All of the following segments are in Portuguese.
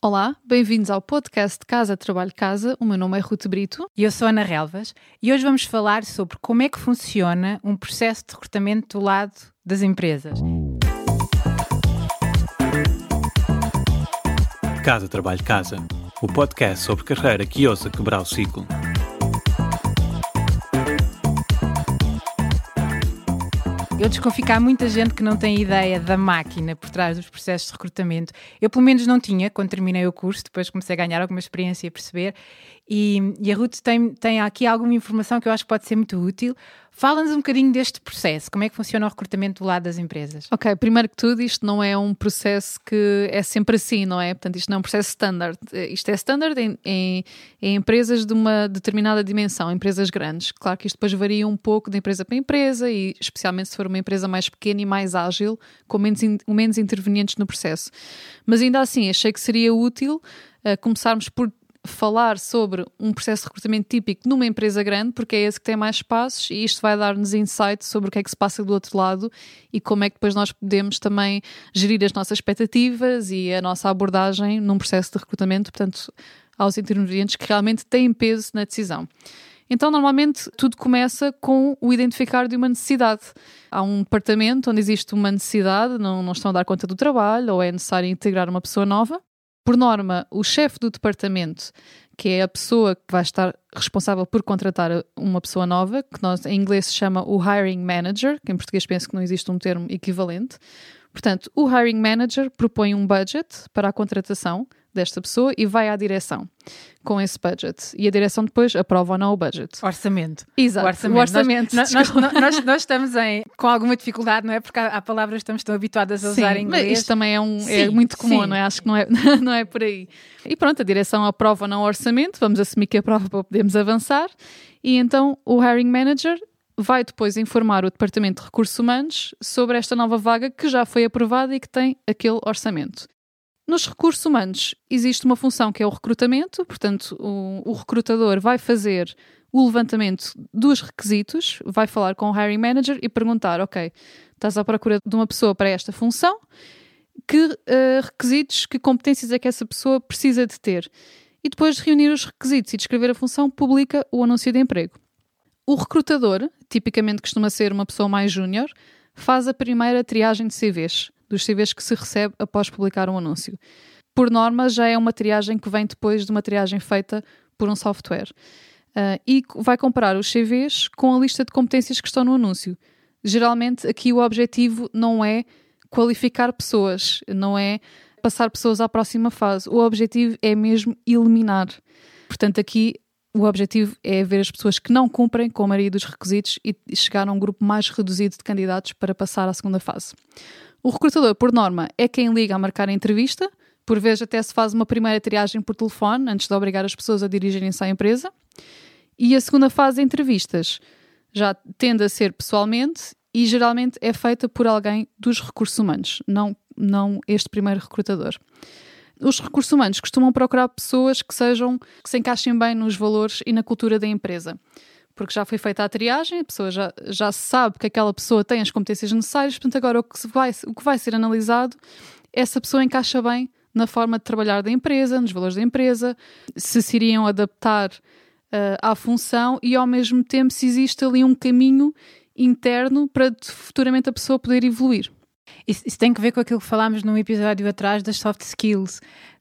Olá, bem-vindos ao podcast Casa Trabalho Casa. O meu nome é Ruth Brito. E eu sou Ana Relvas e hoje vamos falar sobre como é que funciona um processo de recrutamento do lado das empresas. Casa Trabalho Casa, o podcast sobre carreira que ousa quebrar o ciclo. Eu desconfio que há muita gente que não tem ideia da máquina por trás dos processos de recrutamento. Eu, pelo menos, não tinha quando terminei o curso, depois comecei a ganhar alguma experiência e a perceber. E, e a Ruth tem, tem aqui alguma informação que eu acho que pode ser muito útil. Fala-nos um bocadinho deste processo, como é que funciona o recrutamento do lado das empresas? Ok, primeiro que tudo, isto não é um processo que é sempre assim, não é? Portanto, isto não é um processo standard. Isto é standard em, em, em empresas de uma determinada dimensão, empresas grandes. Claro que isto depois varia um pouco de empresa para empresa e especialmente se for uma empresa mais pequena e mais ágil, com menos, menos intervenientes no processo. Mas ainda assim, achei que seria útil uh, começarmos por falar sobre um processo de recrutamento típico numa empresa grande, porque é esse que tem mais espaços e isto vai dar-nos insight sobre o que é que se passa do outro lado e como é que depois nós podemos também gerir as nossas expectativas e a nossa abordagem num processo de recrutamento, portanto, aos intervenientes que realmente têm peso na decisão. Então, normalmente, tudo começa com o identificar de uma necessidade. Há um departamento onde existe uma necessidade, não, não estão a dar conta do trabalho ou é necessário integrar uma pessoa nova. Por norma, o chefe do departamento, que é a pessoa que vai estar responsável por contratar uma pessoa nova, que nós em inglês se chama o hiring manager, que em português penso que não existe um termo equivalente. Portanto, o hiring manager propõe um budget para a contratação desta pessoa e vai à direção com esse budget. E a direção depois aprova ou não o budget. Orçamento. Exato, o orçamento. O orçamento. Nós, nós, nós, nós, estamos em, com alguma dificuldade, não é? Porque há, há palavras que estamos tão habituadas a usar em inglês. Mas isto também é, um, é sim, é muito comum, sim. não é? Acho que não é, não é por aí. E pronto, a direção aprova ou não o orçamento, vamos assumir que aprova para podermos avançar. E então o hiring manager vai depois informar o Departamento de Recursos Humanos sobre esta nova vaga que já foi aprovada e que tem aquele orçamento. Nos recursos humanos existe uma função que é o recrutamento, portanto, o, o, recrutador vai fazer o levantamento dos requisitos, vai falar com o hiring manager e perguntar: ok, estás à procura de uma pessoa para esta função, que uh, requisitos, que competências é que essa pessoa precisa de ter? E depois de reunir os requisitos e descrever a função, publica o anúncio de emprego. O recrutador, tipicamente costuma ser uma pessoa mais júnior, faz a primeira triagem de CVs dos CVs que se recebe após publicar um anúncio. Por norma, já é uma triagem que vem depois de uma triagem feita por um software. Uh, e vai comparar os CVs com a lista de competências que estão no anúncio. Geralmente, aqui o objetivo não é qualificar pessoas, não é passar pessoas à próxima fase. O objetivo é mesmo eliminar. Portanto, aqui o objetivo é ver as pessoas que não cumprem com a maioria dos requisitos e chegar a um grupo mais reduzido de candidatos para passar à segunda fase. O recrutador, por norma, é quem liga a marcar a entrevista, por vezes até se faz uma primeira triagem por telefone, antes de obrigar as pessoas a dirigirem-se à empresa. E a segunda fase de entrevistas já tende a ser pessoalmente e geralmente é feita por alguém dos recursos humanos, não, não este primeiro recrutador. Os recursos humanos costumam procurar pessoas que sejam que se encaixem bem nos valores e na cultura da empresa porque já foi feita a triagem, a pessoa já, já sabe que aquela pessoa tem as competências necessárias, portanto, agora o que, vai, o que vai ser analisado é se a pessoa encaixa bem na forma de trabalhar da empresa, nos valores da empresa, se se iriam adaptar uh, à função e, ao mesmo tempo, se existe ali um caminho interno para futuramente a pessoa poder evoluir. Isso, isso, tem que ver com aquilo que falámos num episódio atrás das soft skills,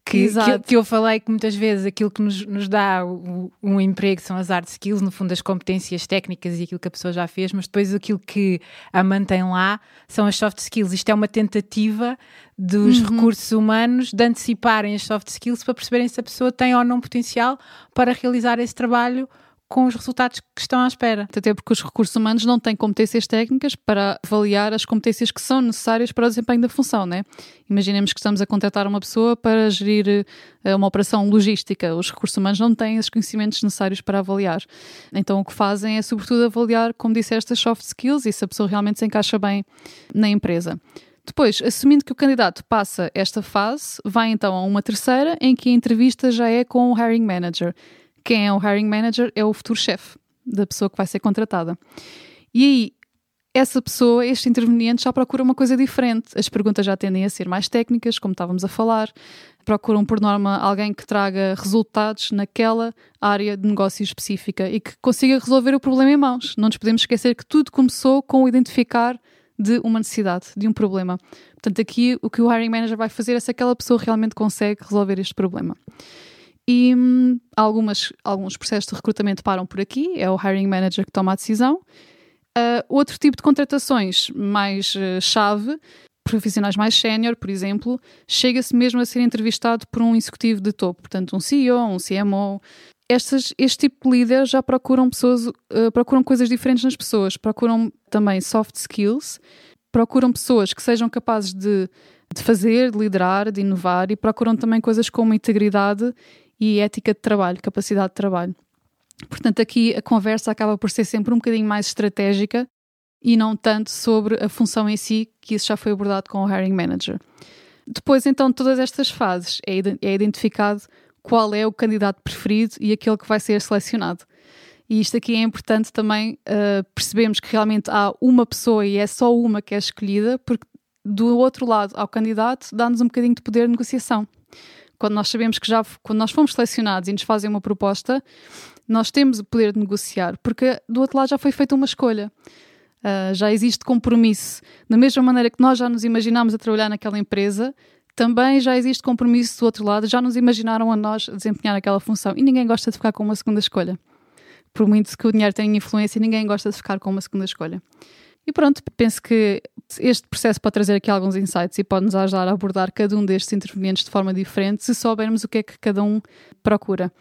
que, que, que, eu falei que muitas vezes aquilo que nos, nos dá o, um emprego são as hard skills, no fundo as competências técnicas e aquilo que a pessoa já fez, mas depois aquilo que a mantém lá são as soft skills. Isto é uma tentativa dos uhum. recursos humanos de anteciparem as soft skills para perceberem se a pessoa tem ou não potencial para realizar esse trabalho com os resultados que estão à espera. Até porque os recursos humanos não têm competências técnicas para avaliar as competências que são necessárias para o desempenho da função, né? Imaginemos que estamos a contratar uma pessoa para gerir uh, uma operação logística. Os recursos humanos não têm os conhecimentos necessários para avaliar. Então o que fazem é, sobretudo, avaliar, como disseste, as soft skills e se a pessoa realmente se encaixa bem na empresa. Depois, assumindo que o candidato passa esta fase, vai então a uma terceira, em que a entrevista já é com o hiring manager quem é o hiring manager é o futuro chefe da pessoa que vai ser contratada. E aí, essa pessoa, este interveniente, já procura uma coisa diferente. As perguntas já tendem a ser mais técnicas, como estávamos a falar. Procuram, por norma, alguém que traga resultados naquela área de negócio específica e que consiga resolver o problema em mãos. Não nos podemos esquecer que tudo começou com o identificar de uma necessidade, de um problema. Portanto, aqui o que o hiring manager vai fazer é se aquela pessoa realmente consegue resolver este problema. E hum, algumas, alguns processos de recrutamento param por aqui, é o hiring manager que toma a decisão. Uh, outro tipo de contratações mais uh, chave, profissionais mais sénior, por exemplo, chega-se mesmo a ser entrevistado por um executivo de topo, portanto, um CEO, um CMO. Estas, este tipo de líder já procuram pessoas, uh, procuram coisas diferentes nas pessoas, procuram também soft skills, procuram pessoas que sejam capazes de, de fazer, de liderar, de inovar e procuram também coisas como integridade e ética de trabalho, capacidade de trabalho. Portanto, aqui a conversa acaba por ser sempre um bocadinho mais estratégica e não tanto sobre a função em si, que isso já foi abordado com o hiring manager. Depois, então, de todas estas fases, é, é identificado qual é o candidato preferido e aquele que vai ser selecionado. E isto aqui é importante também uh, percebemos que realmente há uma pessoa e é só uma que é escolhida, porque do outro lado ao candidato dá-nos um bocadinho de poder de negociação. Quando nós sabemos que já, quando nós fomos selecionados e nos fazem uma proposta, nós temos o poder de negociar, porque do outro lado já foi feita uma escolha. Uh, já existe compromisso. Da mesma maneira que nós já nos imaginámos a trabalhar naquela empresa, também já existe compromisso do outro lado, já nos imaginaram a nós desempenhar aquela função. E ninguém gosta de ficar com uma segunda escolha. Por muito que o dinheiro tenha influência, ninguém gosta de ficar com uma segunda escolha. E pronto, penso que este processo pode trazer aqui alguns insights e pode nos ajudar a abordar cada um destes intervenientes de forma diferente se soubermos o que é que cada um procura.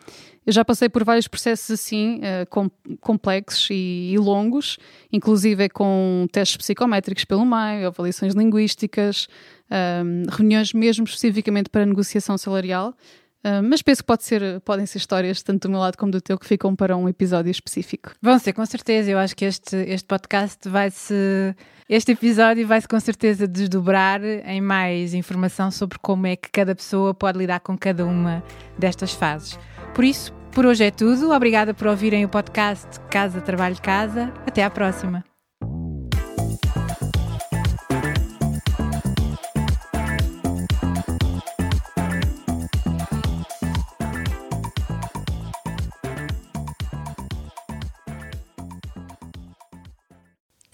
Eu já passei por vários processos assim, com, complexos e, longos, inclusive com testes psicométricos pelo meio, avaliações linguísticas, ehm, reuniões mesmo especificamente para negociação salarial. Uh, mas penso que pode ser, podem ser histórias, tanto do meu lado como do teu, que ficam para um episódio específico. Vão ser, com certeza. Eu acho que este, este podcast vai-se. Este episódio vai-se com certeza desdobrar em mais informação sobre como é que cada pessoa pode lidar com cada uma destas fases. Por isso, por hoje é tudo. Obrigada por ouvirem o podcast Casa Trabalho Casa. Até à próxima.